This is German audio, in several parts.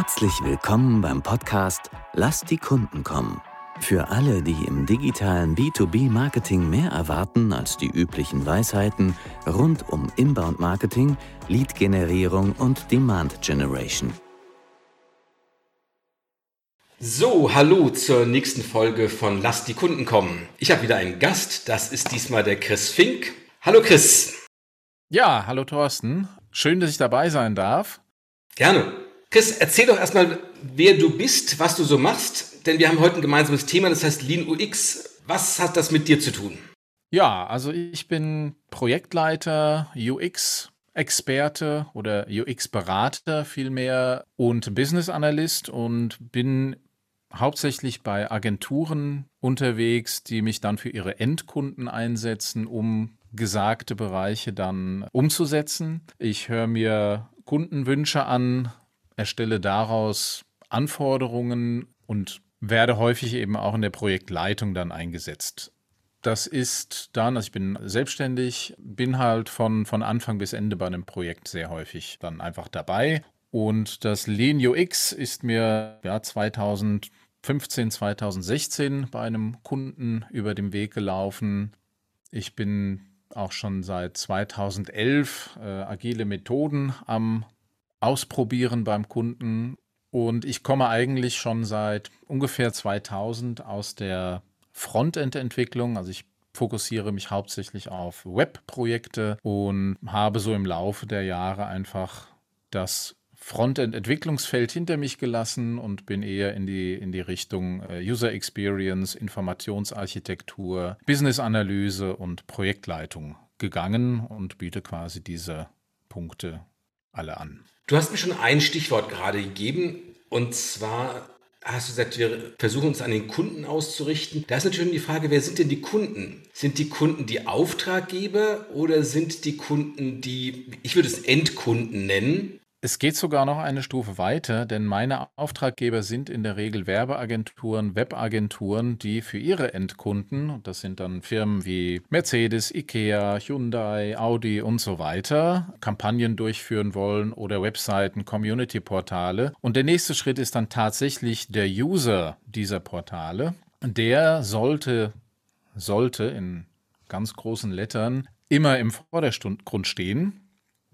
Herzlich willkommen beim Podcast Lass die Kunden kommen. Für alle, die im digitalen B2B-Marketing mehr erwarten als die üblichen Weisheiten rund um Inbound-Marketing, Lead-Generierung und Demand-Generation. So, hallo zur nächsten Folge von Lass die Kunden kommen. Ich habe wieder einen Gast, das ist diesmal der Chris Fink. Hallo Chris. Ja, hallo Thorsten. Schön, dass ich dabei sein darf. Gerne. Chris, erzähl doch erstmal, wer du bist, was du so machst, denn wir haben heute ein gemeinsames Thema, das heißt Lean UX. Was hat das mit dir zu tun? Ja, also ich bin Projektleiter, UX-Experte oder UX-Berater vielmehr und Business Analyst und bin hauptsächlich bei Agenturen unterwegs, die mich dann für ihre Endkunden einsetzen, um gesagte Bereiche dann umzusetzen. Ich höre mir Kundenwünsche an, erstelle daraus Anforderungen und werde häufig eben auch in der Projektleitung dann eingesetzt. Das ist dann, also ich bin selbstständig, bin halt von, von Anfang bis Ende bei einem Projekt sehr häufig dann einfach dabei. Und das Lean UX ist mir ja 2015, 2016 bei einem Kunden über den Weg gelaufen. Ich bin auch schon seit 2011 äh, agile Methoden am Ausprobieren beim Kunden. Und ich komme eigentlich schon seit ungefähr 2000 aus der Frontend-Entwicklung. Also ich fokussiere mich hauptsächlich auf Web-Projekte und habe so im Laufe der Jahre einfach das Frontend-Entwicklungsfeld hinter mich gelassen und bin eher in die, in die Richtung äh, User Experience, Informationsarchitektur, Business-Analyse und Projektleitung gegangen und biete quasi diese Punkte alle an. Du hast mir schon ein Stichwort gerade gegeben und zwar hast du gesagt, wir versuchen uns an den Kunden auszurichten. Da ist natürlich die Frage, wer sind denn die Kunden? Sind die Kunden die Auftraggeber oder sind die Kunden die, ich würde es Endkunden nennen? Es geht sogar noch eine Stufe weiter, denn meine Auftraggeber sind in der Regel Werbeagenturen, Webagenturen, die für ihre Endkunden, das sind dann Firmen wie Mercedes, Ikea, Hyundai, Audi und so weiter, Kampagnen durchführen wollen oder Webseiten, Community-Portale. Und der nächste Schritt ist dann tatsächlich der User dieser Portale. Der sollte, sollte in ganz großen Lettern immer im Vordergrund stehen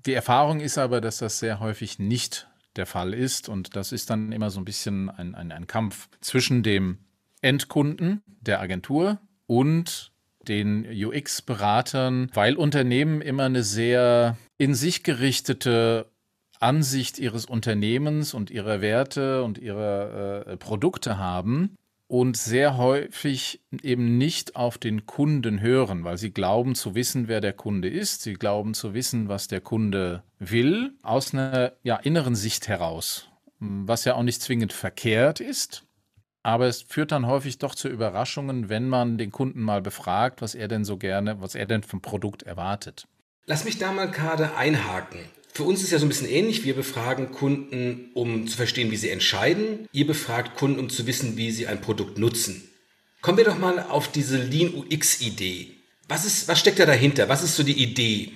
die Erfahrung ist aber, dass das sehr häufig nicht der Fall ist. Und das ist dann immer so ein bisschen ein, ein, ein Kampf zwischen dem Endkunden der Agentur und den UX-Beratern, weil Unternehmen immer eine sehr in sich gerichtete Ansicht ihres Unternehmens und ihrer Werte und ihrer äh, Produkte haben und sehr häufig eben nicht auf den Kunden hören, weil sie glauben zu wissen, wer der Kunde ist. Sie glauben zu wissen, was der Kunde will, aus einer ja, inneren Sicht heraus, was ja auch nicht zwingend verkehrt ist. Aber es führt dann häufig doch zu Überraschungen, wenn man den Kunden mal befragt, was er denn so gerne, was er denn vom Produkt erwartet. Lass mich da mal gerade einhaken. Für uns ist ja so ein bisschen ähnlich. Wir befragen Kunden, um zu verstehen, wie sie entscheiden. Ihr befragt Kunden, um zu wissen, wie sie ein Produkt nutzen. Kommen wir doch mal auf diese Lean UX-Idee. Was, was steckt da dahinter? Was ist so die Idee?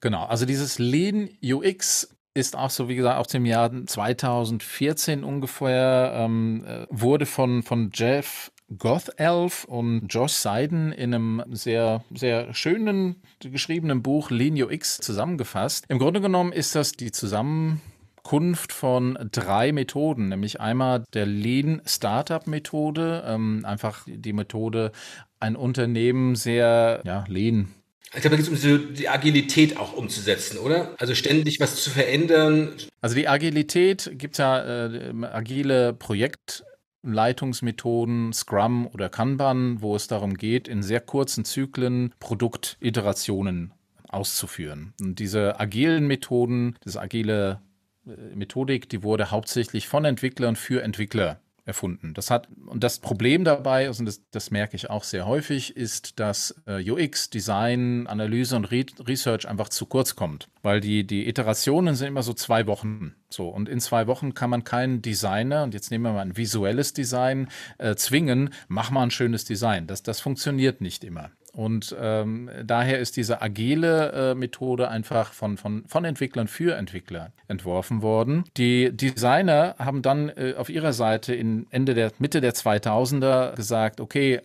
Genau, also dieses Lean UX ist auch so, wie gesagt, aus dem Jahr 2014 ungefähr, ähm, äh, wurde von, von Jeff Goth Elf und Josh Seiden in einem sehr, sehr schönen geschriebenen Buch Lean UX zusammengefasst. Im Grunde genommen ist das die Zusammenkunft von drei Methoden, nämlich einmal der Lean Startup Methode, ähm, einfach die Methode, ein Unternehmen sehr ja, lean ich glaube, da geht es um die Agilität auch umzusetzen, oder? Also ständig was zu verändern. Also die Agilität gibt ja äh, agile Projekt. Leitungsmethoden, Scrum oder Kanban, wo es darum geht, in sehr kurzen Zyklen Produktiterationen auszuführen. Und diese agilen Methoden, diese agile äh, Methodik, die wurde hauptsächlich von Entwicklern für Entwickler erfunden. Das hat, und das Problem dabei, also das, das merke ich auch sehr häufig, ist, dass äh, UX, Design, Analyse und Re Research einfach zu kurz kommt. Weil die, die Iterationen sind immer so zwei Wochen. So, und in zwei Wochen kann man keinen Designer, und jetzt nehmen wir mal ein visuelles Design, äh, zwingen, mach mal ein schönes Design. Das, das funktioniert nicht immer. Und ähm, daher ist diese agile äh, Methode einfach von, von, von Entwicklern für Entwickler entworfen worden. Die Designer haben dann äh, auf ihrer Seite in Ende der Mitte der 2000er gesagt, okay,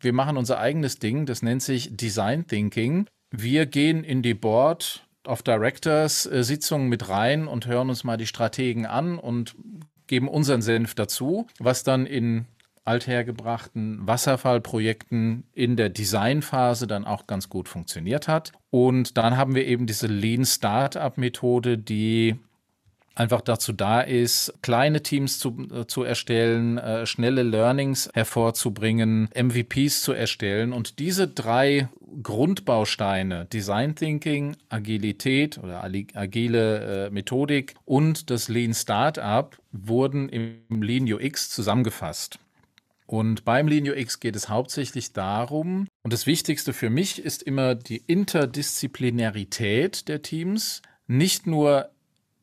wir machen unser eigenes Ding, das nennt sich Design Thinking. Wir gehen in die Board of Directors äh, Sitzungen mit rein und hören uns mal die Strategen an und geben unseren Senf dazu, was dann in althergebrachten Wasserfallprojekten in der Designphase dann auch ganz gut funktioniert hat. Und dann haben wir eben diese Lean Startup Methode, die einfach dazu da ist, kleine Teams zu, äh, zu erstellen, äh, schnelle Learnings hervorzubringen, MVPs zu erstellen. Und diese drei Grundbausteine, Design Thinking, Agilität oder agile äh, Methodik und das Lean Startup, wurden im Lean UX zusammengefasst. Und beim Lean UX geht es hauptsächlich darum, und das Wichtigste für mich ist immer die Interdisziplinarität der Teams, nicht nur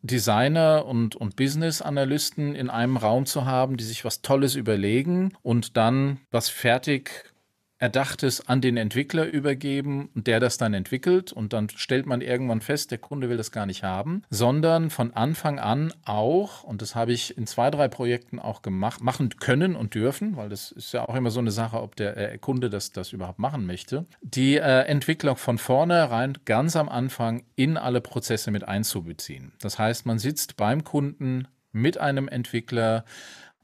Designer und, und Business-Analysten in einem Raum zu haben, die sich was Tolles überlegen und dann was fertig Erdachtes an den Entwickler übergeben und der das dann entwickelt und dann stellt man irgendwann fest, der Kunde will das gar nicht haben, sondern von Anfang an auch, und das habe ich in zwei, drei Projekten auch gemacht, machen können und dürfen, weil das ist ja auch immer so eine Sache, ob der äh, Kunde das, das überhaupt machen möchte, die äh, Entwicklung von vornherein ganz am Anfang in alle Prozesse mit einzubeziehen. Das heißt, man sitzt beim Kunden mit einem Entwickler,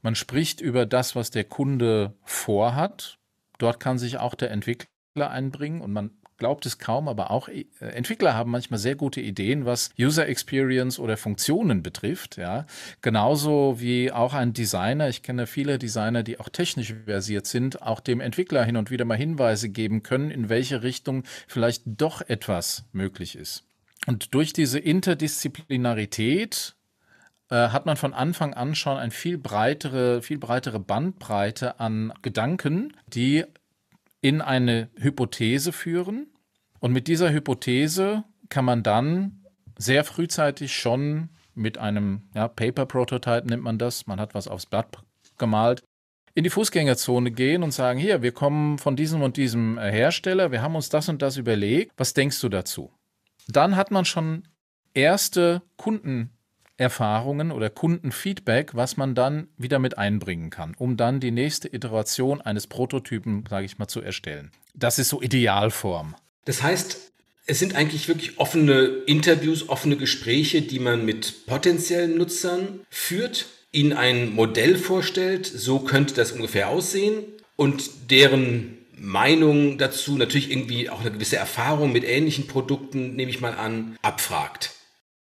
man spricht über das, was der Kunde vorhat, Dort kann sich auch der Entwickler einbringen und man glaubt es kaum, aber auch äh, Entwickler haben manchmal sehr gute Ideen, was User Experience oder Funktionen betrifft. Ja, genauso wie auch ein Designer. Ich kenne viele Designer, die auch technisch versiert sind, auch dem Entwickler hin und wieder mal Hinweise geben können, in welche Richtung vielleicht doch etwas möglich ist. Und durch diese Interdisziplinarität hat man von Anfang an schon eine viel breitere, viel breitere Bandbreite an Gedanken, die in eine Hypothese führen. Und mit dieser Hypothese kann man dann sehr frühzeitig schon mit einem ja, Paper-Prototype nennt man das, man hat was aufs Blatt gemalt, in die Fußgängerzone gehen und sagen, hier, wir kommen von diesem und diesem äh, Hersteller, wir haben uns das und das überlegt, was denkst du dazu? Dann hat man schon erste Kunden Erfahrungen oder Kundenfeedback, was man dann wieder mit einbringen kann, um dann die nächste Iteration eines Prototypen, sage ich mal, zu erstellen. Das ist so Idealform. Das heißt, es sind eigentlich wirklich offene Interviews, offene Gespräche, die man mit potenziellen Nutzern führt, ihnen ein Modell vorstellt, so könnte das ungefähr aussehen und deren Meinung dazu, natürlich irgendwie auch eine gewisse Erfahrung mit ähnlichen Produkten, nehme ich mal an, abfragt.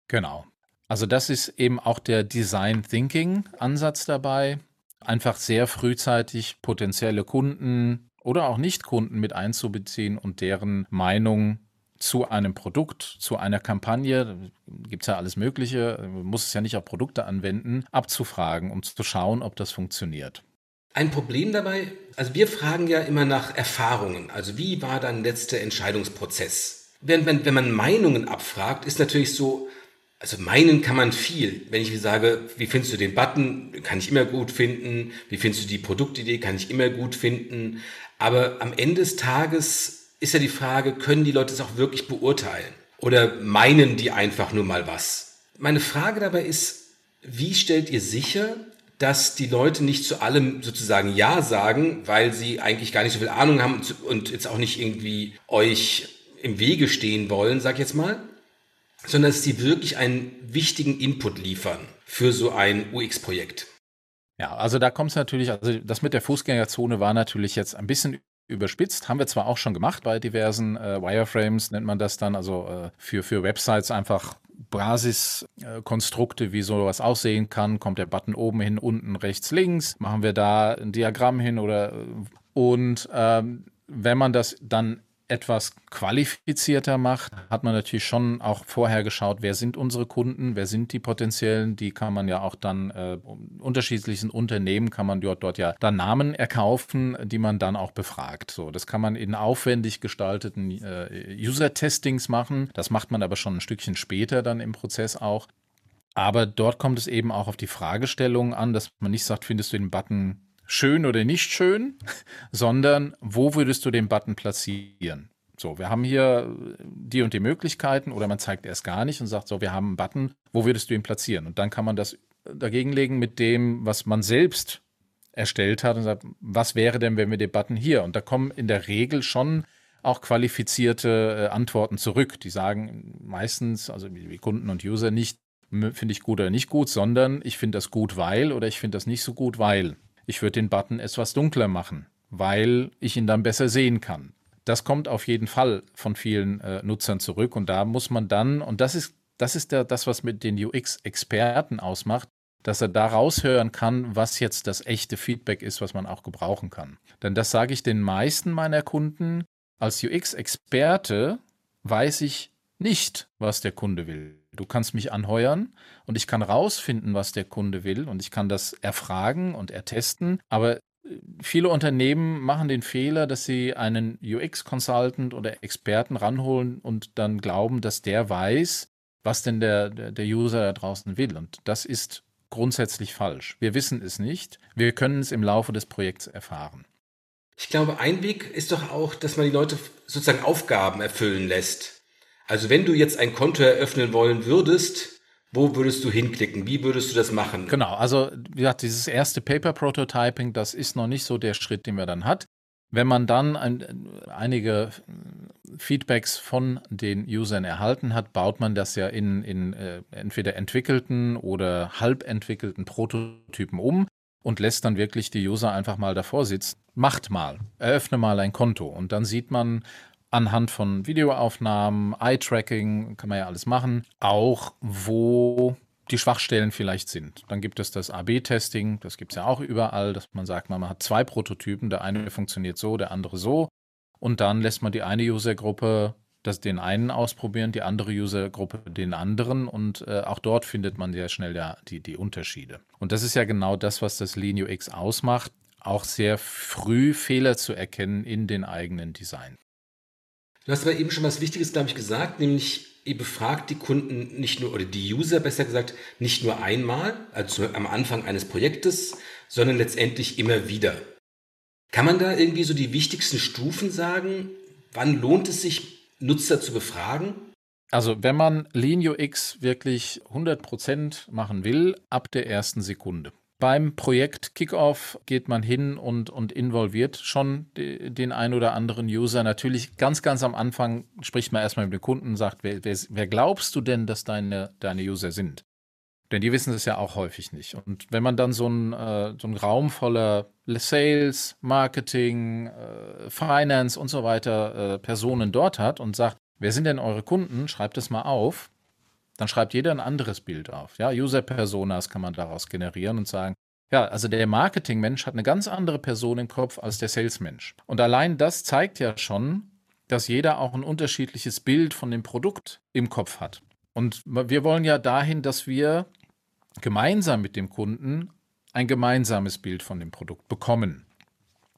Genau. Also das ist eben auch der Design Thinking Ansatz dabei, einfach sehr frühzeitig potenzielle Kunden oder auch Nicht-Kunden mit einzubeziehen und deren Meinung zu einem Produkt, zu einer Kampagne, gibt es ja alles Mögliche, man muss es ja nicht auf Produkte anwenden, abzufragen, um zu schauen, ob das funktioniert. Ein Problem dabei, also wir fragen ja immer nach Erfahrungen, also wie war dein letzter Entscheidungsprozess? Wenn, wenn, wenn man Meinungen abfragt, ist natürlich so, also meinen kann man viel. Wenn ich sage, wie findest du den Button, kann ich immer gut finden. Wie findest du die Produktidee, kann ich immer gut finden. Aber am Ende des Tages ist ja die Frage, können die Leute es auch wirklich beurteilen? Oder meinen die einfach nur mal was? Meine Frage dabei ist, wie stellt ihr sicher, dass die Leute nicht zu allem sozusagen Ja sagen, weil sie eigentlich gar nicht so viel Ahnung haben und jetzt auch nicht irgendwie euch im Wege stehen wollen, sag ich jetzt mal, sondern dass sie wirklich einen wichtigen Input liefern für so ein UX-Projekt. Ja, also da kommt es natürlich, also das mit der Fußgängerzone war natürlich jetzt ein bisschen überspitzt. Haben wir zwar auch schon gemacht bei diversen äh, Wireframes, nennt man das dann, also äh, für, für Websites einfach Basiskonstrukte, äh, wie sowas aussehen kann. Kommt der Button oben hin, unten, rechts, links. Machen wir da ein Diagramm hin oder äh, und ähm, wenn man das dann etwas qualifizierter macht, hat man natürlich schon auch vorher geschaut, wer sind unsere Kunden, wer sind die potenziellen, die kann man ja auch dann äh, unterschiedlichen Unternehmen kann man dort, dort ja dann Namen erkaufen, die man dann auch befragt. So, das kann man in aufwendig gestalteten äh, User-Testings machen. Das macht man aber schon ein Stückchen später dann im Prozess auch. Aber dort kommt es eben auch auf die Fragestellung an, dass man nicht sagt, findest du den Button schön oder nicht schön, sondern wo würdest du den Button platzieren? So, wir haben hier die und die Möglichkeiten oder man zeigt erst gar nicht und sagt so, wir haben einen Button, wo würdest du ihn platzieren? Und dann kann man das dagegenlegen mit dem, was man selbst erstellt hat und sagt, was wäre denn, wenn wir den Button hier? Und da kommen in der Regel schon auch qualifizierte äh, Antworten zurück. Die sagen meistens, also wie Kunden und User nicht, finde ich gut oder nicht gut, sondern ich finde das gut, weil oder ich finde das nicht so gut, weil. Ich würde den Button etwas dunkler machen, weil ich ihn dann besser sehen kann. Das kommt auf jeden Fall von vielen äh, Nutzern zurück und da muss man dann, und das ist, das ist der, das, was mit den UX-Experten ausmacht, dass er da raushören kann, was jetzt das echte Feedback ist, was man auch gebrauchen kann. Denn das sage ich den meisten meiner Kunden, als UX-Experte weiß ich nicht, was der Kunde will. Du kannst mich anheuern und ich kann rausfinden, was der Kunde will und ich kann das erfragen und ertesten. Aber äh, viele Unternehmen machen den Fehler, dass sie einen UX-Consultant oder Experten ranholen und dann glauben, dass der weiß, was denn der, der, der User da draußen will. Und das ist grundsätzlich falsch. Wir wissen es nicht. Wir können es im Laufe des Projekts erfahren. Ich glaube, ein Weg ist doch auch, dass man die Leute sozusagen Aufgaben erfüllen lässt. Also wenn du jetzt ein Konto eröffnen wollen würdest, wo würdest du hinklicken? Wie würdest du das machen? Genau, also wie gesagt, dieses erste Paper Prototyping, das ist noch nicht so der Schritt, den man dann hat. Wenn man dann ein, einige Feedbacks von den Usern erhalten hat, baut man das ja in, in äh, entweder entwickelten oder halb entwickelten Prototypen um und lässt dann wirklich die User einfach mal davor sitzen. Macht mal, eröffne mal ein Konto und dann sieht man anhand von Videoaufnahmen, Eye-Tracking, kann man ja alles machen, auch wo die Schwachstellen vielleicht sind. Dann gibt es das AB-Testing, das gibt es ja auch überall, dass man sagt, man hat zwei Prototypen, der eine funktioniert so, der andere so. Und dann lässt man die eine Usergruppe den einen ausprobieren, die andere Usergruppe den anderen und äh, auch dort findet man sehr schnell ja die, die Unterschiede. Und das ist ja genau das, was das Lean UX ausmacht, auch sehr früh Fehler zu erkennen in den eigenen Design. Du hast aber eben schon was Wichtiges, glaube ich, gesagt, nämlich ihr befragt die Kunden nicht nur, oder die User besser gesagt, nicht nur einmal, also am Anfang eines Projektes, sondern letztendlich immer wieder. Kann man da irgendwie so die wichtigsten Stufen sagen? Wann lohnt es sich, Nutzer zu befragen? Also wenn man Lean UX wirklich 100% machen will, ab der ersten Sekunde. Beim Projekt Kickoff geht man hin und, und involviert schon den ein oder anderen User. Natürlich ganz, ganz am Anfang spricht man erstmal mit dem Kunden und sagt, wer, wer, wer glaubst du denn, dass deine, deine User sind? Denn die wissen es ja auch häufig nicht. Und wenn man dann so einen, äh, so einen Raum voller Sales, Marketing, äh, Finance und so weiter äh, Personen dort hat und sagt, wer sind denn eure Kunden? Schreibt es mal auf. Dann schreibt jeder ein anderes Bild auf. Ja, User-Personas kann man daraus generieren und sagen, ja, also der Marketing-Mensch hat eine ganz andere Person im Kopf als der Sales-Mensch. Und allein das zeigt ja schon, dass jeder auch ein unterschiedliches Bild von dem Produkt im Kopf hat. Und wir wollen ja dahin, dass wir gemeinsam mit dem Kunden ein gemeinsames Bild von dem Produkt bekommen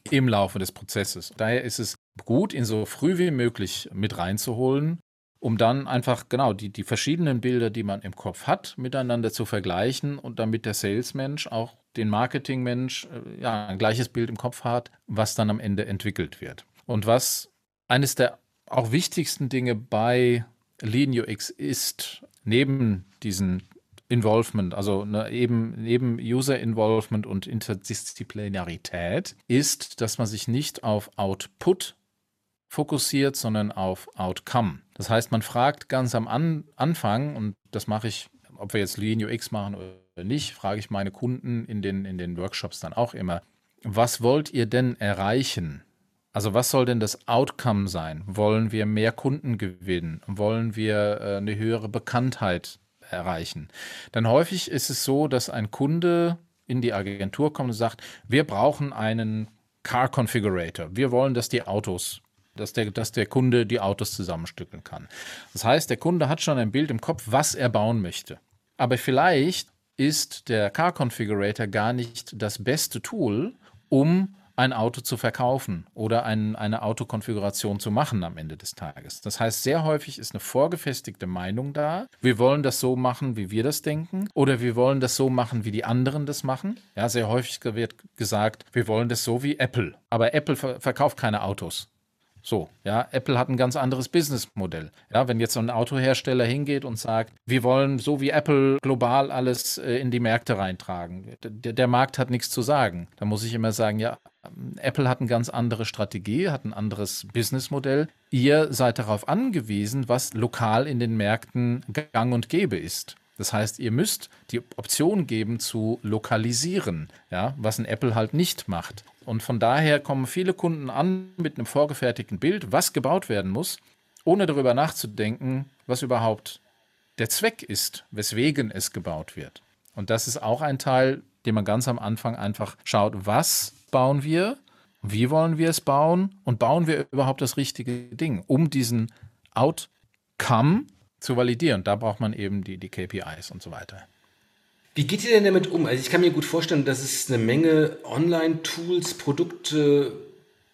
im Laufe des Prozesses. Daher ist es gut, ihn so früh wie möglich mit reinzuholen, um dann einfach genau die, die verschiedenen Bilder, die man im Kopf hat, miteinander zu vergleichen und damit der Salesmensch auch den Marketingmensch äh, ja, ein gleiches Bild im Kopf hat, was dann am Ende entwickelt wird. Und was eines der auch wichtigsten Dinge bei Lean UX ist, neben diesen Involvement, also ne, eben neben User Involvement und Interdisziplinarität, ist, dass man sich nicht auf Output fokussiert, sondern auf Outcome. Das heißt, man fragt ganz am An Anfang, und das mache ich, ob wir jetzt Lean UX machen oder nicht, frage ich meine Kunden in den, in den Workshops dann auch immer, was wollt ihr denn erreichen? Also was soll denn das Outcome sein? Wollen wir mehr Kunden gewinnen? Wollen wir äh, eine höhere Bekanntheit erreichen. Denn häufig ist es so, dass ein Kunde in die Agentur kommt und sagt, wir brauchen einen Car Configurator. Wir wollen, dass die Autos, dass der, dass der Kunde die Autos zusammenstückeln kann. Das heißt, der Kunde hat schon ein Bild im Kopf, was er bauen möchte. Aber vielleicht ist der Car Configurator gar nicht das beste Tool, um ein Auto zu verkaufen oder ein, eine Autokonfiguration zu machen am Ende des Tages. Das heißt, sehr häufig ist eine vorgefestigte Meinung da. Wir wollen das so machen, wie wir das denken, oder wir wollen das so machen, wie die anderen das machen. Ja, sehr häufig wird gesagt, wir wollen das so wie Apple. Aber Apple ver verkauft keine Autos. So, ja, Apple hat ein ganz anderes Businessmodell. Ja, wenn jetzt so ein Autohersteller hingeht und sagt, wir wollen so wie Apple global alles äh, in die Märkte reintragen, der, der Markt hat nichts zu sagen. Da muss ich immer sagen, ja, Apple hat eine ganz andere Strategie, hat ein anderes Businessmodell. Ihr seid darauf angewiesen, was lokal in den Märkten gang und gäbe ist. Das heißt, ihr müsst die Option geben zu lokalisieren, ja, was ein Apple halt nicht macht. Und von daher kommen viele Kunden an mit einem vorgefertigten Bild, was gebaut werden muss, ohne darüber nachzudenken, was überhaupt der Zweck ist, weswegen es gebaut wird. Und das ist auch ein Teil, den man ganz am Anfang einfach schaut, was bauen wir, wie wollen wir es bauen und bauen wir überhaupt das richtige Ding, um diesen Outcome zu validieren. Da braucht man eben die, die KPIs und so weiter. Wie geht ihr denn damit um? Also ich kann mir gut vorstellen, dass es eine Menge Online-Tools, Produkte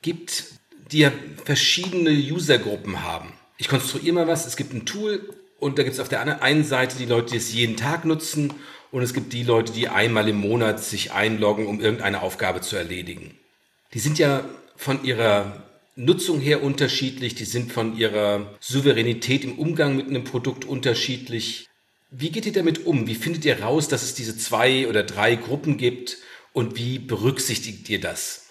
gibt, die ja verschiedene Usergruppen haben. Ich konstruiere mal was, es gibt ein Tool und da gibt es auf der einen Seite die Leute, die es jeden Tag nutzen und es gibt die Leute, die einmal im Monat sich einloggen, um irgendeine Aufgabe zu erledigen. Die sind ja von ihrer Nutzung her unterschiedlich, die sind von ihrer Souveränität im Umgang mit einem Produkt unterschiedlich. Wie geht ihr damit um? Wie findet ihr raus, dass es diese zwei oder drei Gruppen gibt und wie berücksichtigt ihr das?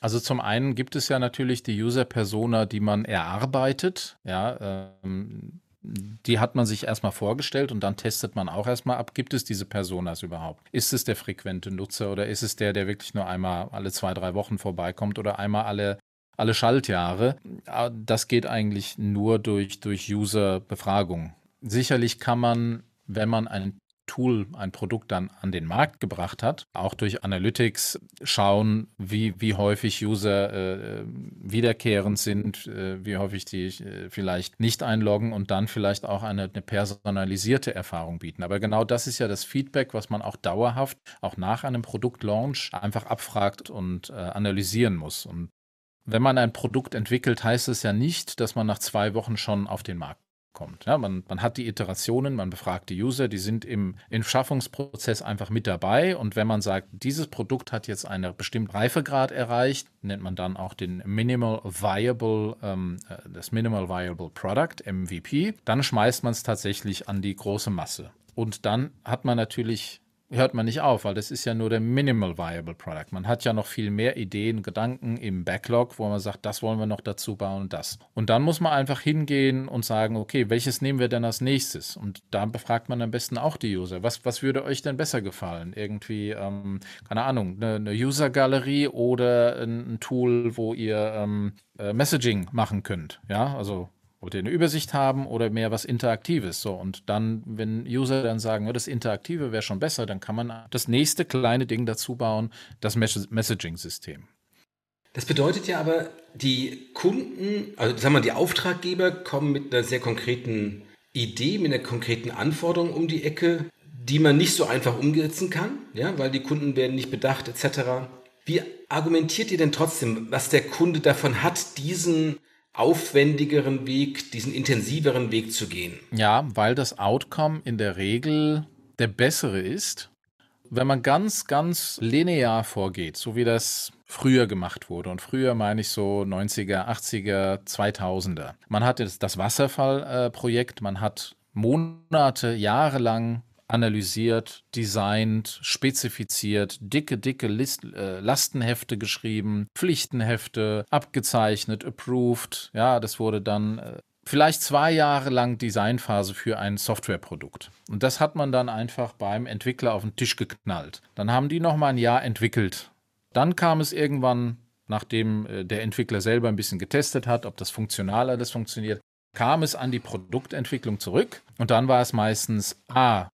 Also zum einen gibt es ja natürlich die User-Persona, die man erarbeitet. Ja, ähm, die hat man sich erstmal vorgestellt und dann testet man auch erstmal ab, gibt es diese Personas überhaupt? Ist es der frequente Nutzer oder ist es der, der wirklich nur einmal alle zwei, drei Wochen vorbeikommt oder einmal alle, alle Schaltjahre? Ah, das geht eigentlich nur durch, durch User-Befragung sicherlich kann man, wenn man ein Tool, ein Produkt dann an den Markt gebracht hat, auch durch Analytics schauen, wie, wie häufig User äh, wiederkehrend sind, äh, wie häufig die äh, vielleicht nicht einloggen und dann vielleicht auch eine, eine, personalisierte Erfahrung bieten. Aber genau das ist ja das Feedback, was man auch dauerhaft, auch nach einem Produktlaunch einfach abfragt und äh, analysieren muss. Und wenn man ein Produkt entwickelt, heißt es ja nicht, dass man nach zwei Wochen schon auf den Markt kommt. Ja, man, man hat die Iterationen, man befragt die User, die sind im, im Schaffungsprozess einfach mit dabei. Und wenn man sagt, dieses Produkt hat jetzt einen bestimmten Reifegrad erreicht, nennt man dann auch den Minimal Viable, ähm, äh, das Minimal Viable Product, MVP, dann schmeißt man es tatsächlich an die große Masse. Und dann hat man natürlich hört man nicht auf, weil das ist ja nur der Minimal Viable Product. Man hat ja noch viel mehr Ideen, Gedanken im Backlog, wo man sagt, das wollen wir noch dazu bauen und das. Und dann muss man einfach hingehen und sagen, okay, welches nehmen wir denn als nächstes? Und da befragt man am besten auch die User. Was, was würde euch denn besser gefallen? Irgendwie, ähm, keine Ahnung, eine, eine User-Galerie oder ein, ein, Tool, wo ihr ähm, äh, Messaging machen könnt. Ja, also Wollt ihr eine Übersicht haben oder mehr was Interaktives? So, und dann, wenn User dann sagen, das Interaktive wäre schon besser, dann kann man das nächste kleine Ding dazu bauen, das Messaging-System. Das bedeutet ja aber, die Kunden, also sagen wir, die Auftraggeber kommen mit einer sehr konkreten Idee, mit einer konkreten Anforderung um die Ecke, die man nicht so einfach umsetzen kann, ja, weil die Kunden werden nicht bedacht etc. Wie argumentiert ihr denn trotzdem, was der Kunde davon hat, diesen aufwendigeren Weg, diesen intensiveren Weg zu gehen. Ja, weil das Outcome in der Regel der bessere ist. Wenn man ganz, ganz linear vorgeht, so wie das früher gemacht wurde. Und früher meine ich so 90er, 80er, 2000er. Man hat jetzt das Wasserfallprojekt, man hat Monate, Jahre lang analysiert, designt, spezifiziert, dicke, dicke List, äh, Lastenhefte geschrieben, Pflichtenhefte, abgezeichnet, approved. Ja, das wurde dann äh, vielleicht zwei Jahre lang Designphase für ein Softwareprodukt. Und das hat man dann einfach beim Entwickler auf den Tisch geknallt. Dann haben die noch mal ein Jahr entwickelt. Dann kam es irgendwann nachdem äh, der Entwickler selber ein bisschen getestet hat, ob das funktional alles funktioniert, kam es an die Produktentwicklung zurück und dann war es meistens, ah,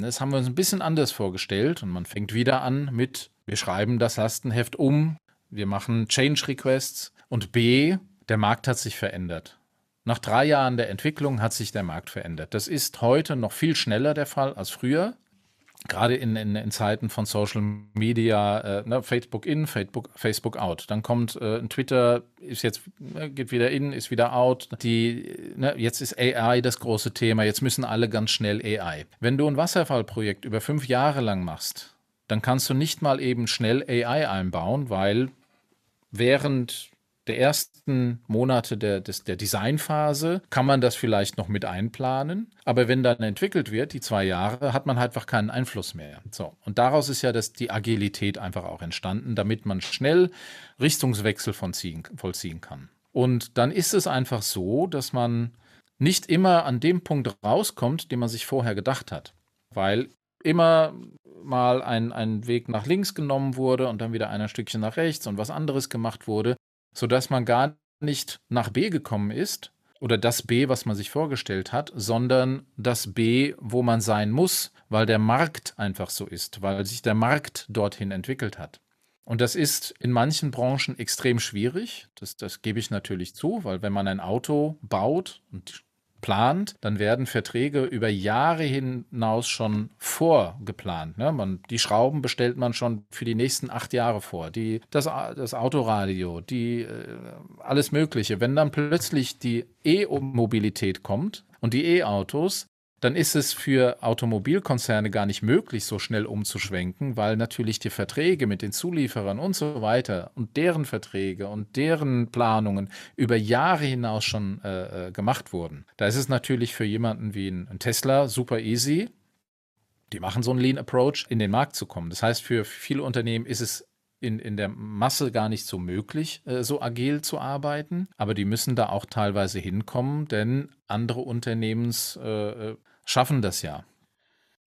das haben wir uns ein bisschen anders vorgestellt und man fängt wieder an mit, wir schreiben das Lastenheft um, wir machen Change Requests und B, der Markt hat sich verändert. Nach drei Jahren der Entwicklung hat sich der Markt verändert. Das ist heute noch viel schneller der Fall als früher. Gerade in, in, in, Zeiten von Social Media, äh, ne, Facebook in, Facebook, Facebook out. Dann kommt äh, Twitter, ist jetzt, äh, geht wieder in, ist wieder out. Die, ne, jetzt ist AI das große Thema. Jetzt müssen alle ganz schnell AI. Wenn du ein Wasserfallprojekt über fünf Jahre lang machst, dann kannst du nicht mal eben schnell AI einbauen, weil während der ersten Monate der, des, der Designphase kann man das vielleicht noch mit einplanen. Aber wenn dann entwickelt wird, die zwei Jahre, hat man halt einfach keinen Einfluss mehr. So. Und daraus ist ja das, die Agilität einfach auch entstanden, damit man schnell Richtungswechsel von ziehen, vollziehen kann. Und dann ist es einfach so, dass man nicht immer an dem Punkt rauskommt, den man sich vorher gedacht hat. Weil immer mal ein, ein Weg nach links genommen wurde und dann wieder ein Stückchen nach rechts und was anderes gemacht wurde sodass man gar nicht nach B gekommen ist oder das B, was man sich vorgestellt hat, sondern das B, wo man sein muss, weil der Markt einfach so ist, weil sich der Markt dorthin entwickelt hat. Und das ist in manchen Branchen extrem schwierig. Das, das gebe ich natürlich zu, weil wenn man ein Auto baut und plant, dann werden Verträge über Jahre hinaus schon vorgeplant. Ne? Man, die Schrauben bestellt man schon für die nächsten acht Jahre vor. Die, das, das Autoradio, die, äh, alles Mögliche. Wenn dann plötzlich die E-Mobilität kommt und die E-Autos, dann ist es für Automobilkonzerne gar nicht möglich, so schnell umzuschwenken, weil natürlich die Verträge mit den Zulieferern und so weiter und deren Verträge und deren Planungen über Jahre hinaus schon äh, äh gemacht wurden. Da ist es natürlich für jemanden wie ein, Tesla super easy. Die machen so einen Lean Approach, in den Markt zu kommen. Das heißt, für viele Unternehmen ist es in, in der Masse gar nicht so möglich, äh, so agil zu arbeiten. Aber die müssen da auch teilweise hinkommen, denn andere Unternehmens äh, äh schaffen das ja.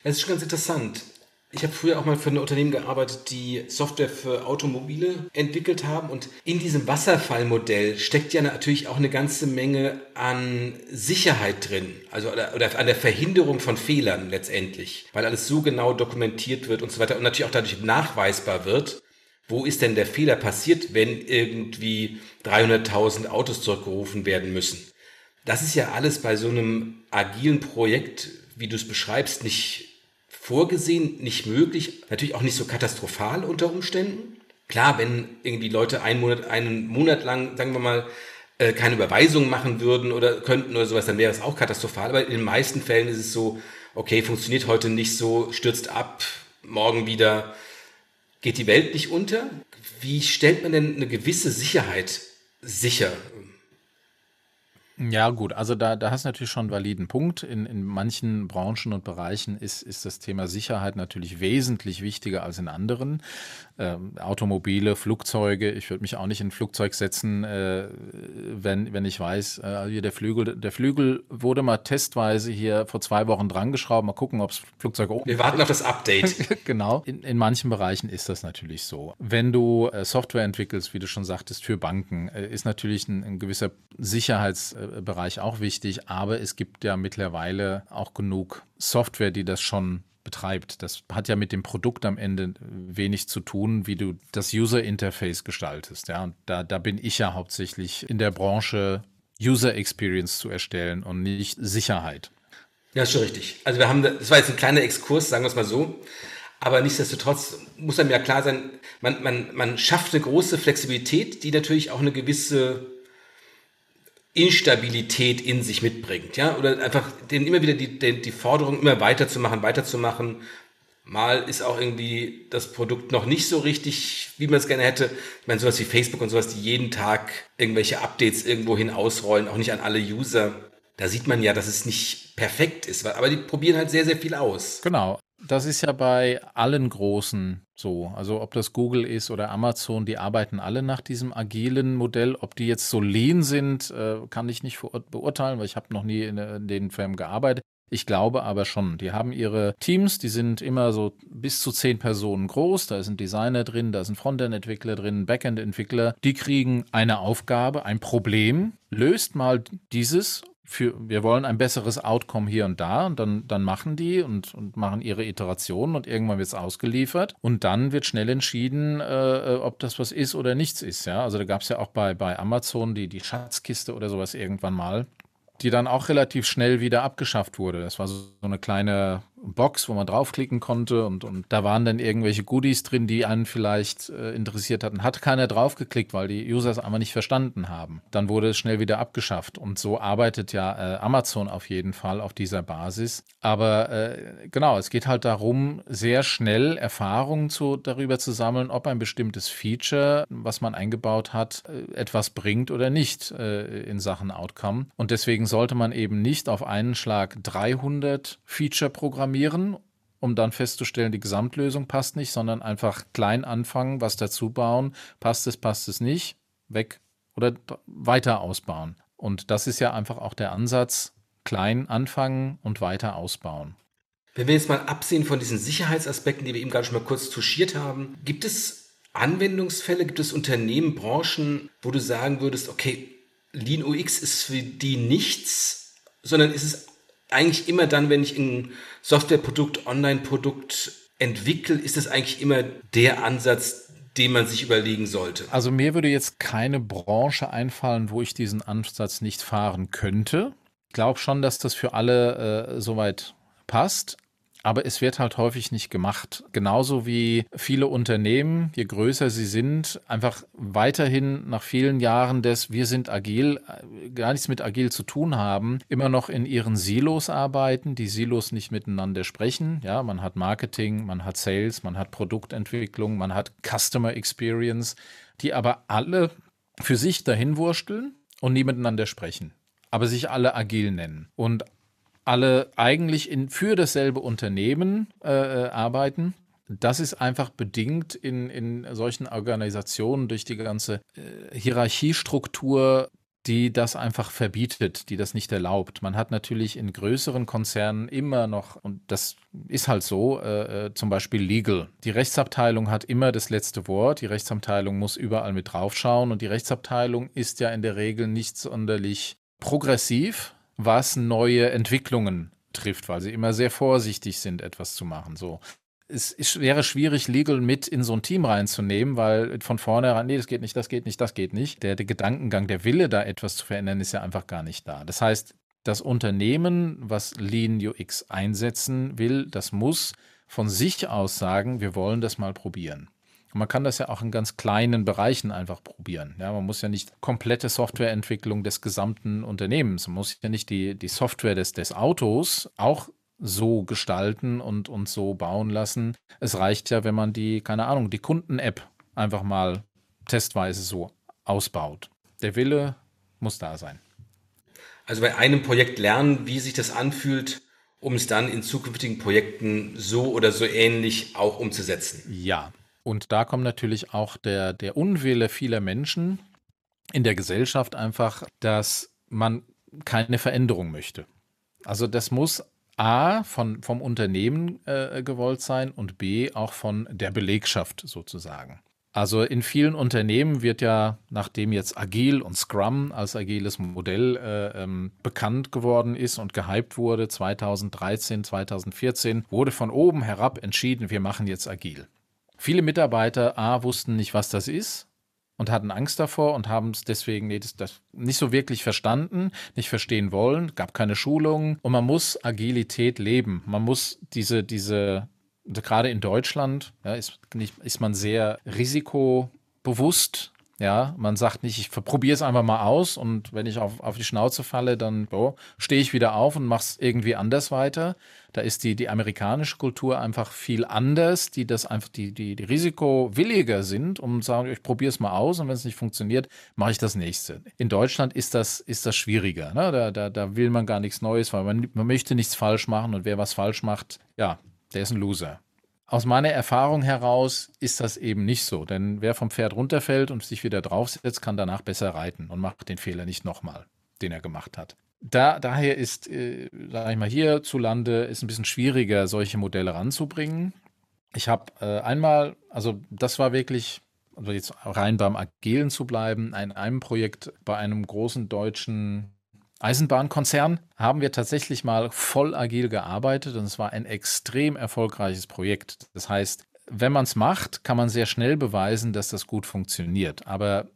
Es ist ganz interessant. Ich habe früher auch mal für ein Unternehmen gearbeitet, die Software für Automobile entwickelt haben. Und in diesem Wasserfallmodell steckt ja natürlich auch eine ganze Menge an Sicherheit drin. Also oder an der Verhinderung von Fehlern letztendlich. Weil alles so genau dokumentiert wird und so weiter. Und natürlich auch dadurch nachweisbar wird, wo ist denn der Fehler passiert, wenn irgendwie 300.000 Autos zurückgerufen werden müssen. Das ist ja alles bei so einem agilen Projekt, wie du es beschreibst, nicht vorgesehen, nicht möglich, natürlich auch nicht so katastrophal unter Umständen. Klar, wenn irgendwie Leute einen Monat, einen Monat lang, sagen wir mal, äh, keine Überweisungen machen würden oder könnten oder sowas, dann wäre es auch katastrophal. Aber in den meisten Fällen ist es so, okay, funktioniert heute nicht so, stürzt ab, morgen wieder, geht die Welt nicht unter. Wie stellt man denn eine gewisse Sicherheit sicher? Ja, gut, also da, da hast du natürlich schon einen validen Punkt. In, in manchen Branchen und Bereichen ist, ist das Thema Sicherheit natürlich wesentlich wichtiger als in anderen. Ähm, Automobile, Flugzeuge, ich würde mich auch nicht in ein Flugzeug setzen, äh, wenn, wenn ich weiß, äh, hier der Flügel, der Flügel wurde mal testweise hier vor zwei Wochen drangeschraubt. Mal gucken, ob das Flugzeug oben Wir warten auf das Update. genau. In, in manchen Bereichen ist das natürlich so. Wenn du äh, Software entwickelst, wie du schon sagtest, für Banken, äh, ist natürlich ein, ein gewisser Sicherheits- äh, Bereich auch wichtig, aber es gibt ja mittlerweile auch genug Software, die das schon betreibt. Das hat ja mit dem Produkt am Ende wenig zu tun, wie du das User Interface gestaltest. Ja, und da, da bin ich ja hauptsächlich in der Branche, User Experience zu erstellen und nicht Sicherheit. Ja, ist schon richtig. Also wir haben, das war jetzt ein kleiner Exkurs, sagen wir es mal so. Aber nichtsdestotrotz muss einem ja klar sein, man, man, man schafft eine große Flexibilität, die natürlich auch eine gewisse Instabilität in sich mitbringt, ja, oder einfach den immer wieder die, die, die Forderung immer weiterzumachen, weiterzumachen. Mal ist auch irgendwie das Produkt noch nicht so richtig, wie man es gerne hätte. Ich meine, sowas wie Facebook und sowas, die jeden Tag irgendwelche Updates irgendwohin ausrollen, auch nicht an alle User. Da sieht man ja, dass es nicht perfekt ist, aber die probieren halt sehr, sehr viel aus. Genau. Das ist ja bei allen großen so. Also ob das Google ist oder Amazon, die arbeiten alle nach diesem agilen Modell. Ob die jetzt so lean sind, äh, kann ich nicht beurteilen, weil ich habe noch nie in, in den Firmen gearbeitet. Ich glaube aber schon. Die haben ihre Teams, die sind immer so bis zu zehn Personen groß. Da ist ein Designer drin, da ist ein Frontend-Entwickler drin, ein Backend-Entwickler. Die kriegen eine Aufgabe, ein Problem, löst mal dieses für, wir wollen ein besseres Outcome hier und da und dann, dann machen die und, und machen ihre Iterationen und irgendwann wird es ausgeliefert und dann wird schnell entschieden, äh, äh, ob das was ist oder nichts ist. Ja? Also da gab es ja auch bei, bei Amazon die, die Schatzkiste oder sowas irgendwann mal, die dann auch relativ schnell wieder abgeschafft wurde. Das war so eine kleine Box, wo man draufklicken konnte und, und da waren dann irgendwelche Goodies drin, die einen vielleicht äh, interessiert hatten. Hat keiner draufgeklickt, weil die User es einfach nicht verstanden haben. Dann wurde es schnell wieder abgeschafft und so arbeitet ja äh, Amazon auf jeden Fall auf dieser Basis. Aber äh, genau, es geht halt darum, sehr schnell Erfahrungen zu, darüber zu sammeln, ob ein bestimmtes Feature, was man eingebaut hat, äh, etwas bringt oder nicht äh, in Sachen Outcome. Und deswegen sollte man eben nicht auf einen Schlag 300 Feature programmieren um dann festzustellen, die Gesamtlösung passt nicht, sondern einfach klein anfangen, was dazu bauen, passt es, passt es nicht, weg oder weiter ausbauen. Und das ist ja einfach auch der Ansatz, klein anfangen und weiter ausbauen. Wenn wir jetzt mal absehen von diesen Sicherheitsaspekten, die wir eben gerade schon mal kurz touchiert haben, gibt es Anwendungsfälle, gibt es Unternehmen, Branchen, wo du sagen würdest, okay, Lean UX ist für die nichts, sondern ist es eigentlich immer dann, wenn ich ein Softwareprodukt, Online-Produkt entwickle, ist es eigentlich immer der Ansatz, den man sich überlegen sollte. Also mir würde jetzt keine Branche einfallen, wo ich diesen Ansatz nicht fahren könnte. Ich glaube schon, dass das für alle äh, soweit passt aber es wird halt häufig nicht gemacht. Genauso wie viele Unternehmen, je größer sie sind, einfach weiterhin nach vielen Jahren des Wir sind agil, äh, gar nichts mit agil zu tun haben, immer noch in ihren Silos arbeiten, die Silos nicht miteinander sprechen. Ja, man hat Marketing, man hat Sales, man hat Produktentwicklung, man hat Customer Experience, die aber alle für sich dahin wursteln und nie miteinander sprechen aber sich alle agil nennen. Und alle eigentlich in, für dasselbe Unternehmen äh, äh, arbeiten. Das ist einfach bedingt in, in solchen Organisationen durch die ganze äh, Hierarchiestruktur, die das einfach verbietet, die das nicht erlaubt. Man hat natürlich in größeren Konzernen immer noch, und das ist halt so, äh, äh zum Beispiel Legal. Die Rechtsabteilung hat immer das letzte Wort. Die Rechtsabteilung muss überall mit draufschauen und die Rechtsabteilung ist ja in der Regel nicht sonderlich progressiv, was neue Entwicklungen trifft, weil sie immer sehr vorsichtig sind, etwas zu machen. So. Es ist, wäre schwierig, Legal mit in so ein Team reinzunehmen, weil von vornherein, nee, das geht nicht, das geht nicht, das geht nicht. Der, der Gedankengang, der Wille, da etwas zu verändern, ist ja einfach gar nicht da. Das heißt, das Unternehmen, was Lean UX einsetzen will, das muss von sich aus sagen, wir wollen das mal probieren. Und man kann das ja auch in ganz kleinen Bereichen einfach probieren. Ja, man muss ja nicht komplette Softwareentwicklung des gesamten Unternehmens, man muss ja nicht die, die Software des, des Autos auch so gestalten und, und so bauen lassen. Es reicht ja, wenn man die, keine Ahnung, die Kunden-App einfach mal testweise so ausbaut. Der Wille muss da sein. Also bei einem Projekt lernen, wie sich das anfühlt, um es dann in zukünftigen Projekten so oder so ähnlich auch umzusetzen. Ja, und da kommt natürlich auch der, der Unwille vieler Menschen in der Gesellschaft einfach, dass man keine Veränderung möchte. Also das muss A von, vom Unternehmen äh, gewollt sein und B auch von der Belegschaft sozusagen. Also in vielen Unternehmen wird ja, nachdem jetzt Agil und Scrum als agiles Modell äh, ähm, bekannt geworden ist und gehypt wurde, 2013, 2014, wurde von oben herab entschieden, wir machen jetzt Agil. Viele Mitarbeiter A wussten nicht, was das ist und hatten Angst davor und haben es deswegen nee, das, das nicht so wirklich verstanden, nicht verstehen wollen, gab keine Schulungen und man muss Agilität leben. Man muss diese, diese, gerade in Deutschland ja, ist, nicht, ist man sehr risikobewusst ja, man sagt nicht, ich probiere es einfach mal aus und wenn ich auf, auf die Schnauze falle, dann oh, stehe ich wieder auf und mache es irgendwie anders weiter. Da ist die, die amerikanische Kultur einfach viel anders, die das einfach, die, die, die risikowilliger sind, zu sagen, ich probiere es mal aus und wenn es nicht funktioniert, mache ich das nächste. In Deutschland ist das, ist das schwieriger. Ne? Da, da, da will man gar nichts Neues, weil man, man möchte nichts falsch machen und wer was falsch macht, ja, der ist ein Loser. Aus meiner Erfahrung heraus ist das eben nicht so, denn wer vom Pferd runterfällt und sich wieder draufsetzt, kann danach besser reiten und macht den Fehler nicht nochmal, den er gemacht hat. Da, daher ist, äh, sage ich mal, hierzulande ist ein bisschen schwieriger, solche Modelle ranzubringen. Ich habe äh, einmal, also das war wirklich, also jetzt rein beim Agilen zu bleiben, in einem Projekt bei einem großen deutschen Eisenbahnkonzern haben wir tatsächlich mal voll agil gearbeitet und es war ein extrem erfolgreiches Projekt. Das heißt, wenn man es macht, kann man sehr schnell beweisen, dass das gut funktioniert. Aber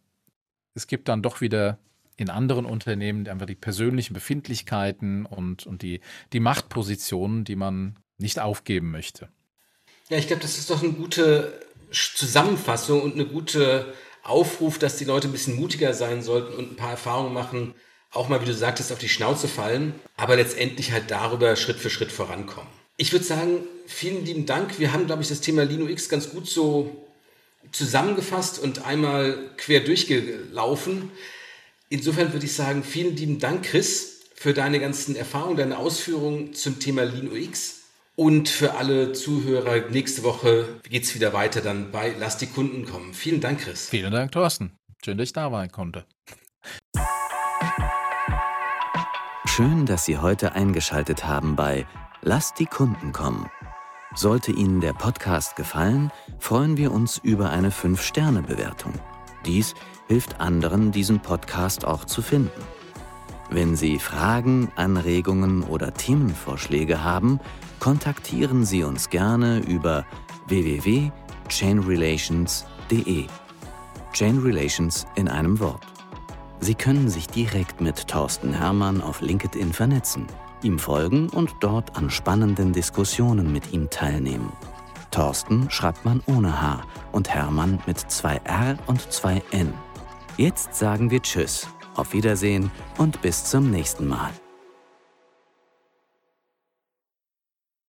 es gibt dann doch wieder in anderen Unternehmen einfach die persönlichen Befindlichkeiten und, und die, die Machtpositionen, die man nicht aufgeben möchte. Ja, ich glaube, das ist doch eine gute Zusammenfassung und eine gute Aufruf, dass die Leute ein bisschen mutiger sein sollten und ein paar Erfahrungen machen, auch mal, wie du sagtest, auf die Schnauze fallen, aber letztendlich halt darüber Schritt für Schritt vorankommen. Ich würde sagen, vielen lieben Dank. Wir haben, glaube ich, das Thema LinuX ganz gut so zusammengefasst und einmal quer durchgelaufen. Insofern würde ich sagen, vielen lieben Dank, Chris, für deine ganzen Erfahrungen, deine Ausführungen zum Thema LinuX. Und für alle Zuhörer, nächste Woche geht es wieder weiter dann bei Lass die Kunden kommen. Vielen Dank, Chris. Vielen Dank, Thorsten. Schön, dass ich da sein konnte. Schön, dass Sie heute eingeschaltet haben bei Lass die Kunden kommen. Sollte Ihnen der Podcast gefallen, freuen wir uns über eine 5-Sterne-Bewertung. Dies hilft anderen, diesen Podcast auch zu finden. Wenn Sie Fragen, Anregungen oder Themenvorschläge haben, kontaktieren Sie uns gerne über www.chainrelations.de. Chain Relations in einem Wort. Sie können sich direkt mit Thorsten Hermann auf LinkedIn vernetzen, ihm folgen und dort an spannenden Diskussionen mit ihm teilnehmen. Thorsten schreibt man ohne H und Hermann mit zwei R und zwei N. Jetzt sagen wir Tschüss, auf Wiedersehen und bis zum nächsten Mal.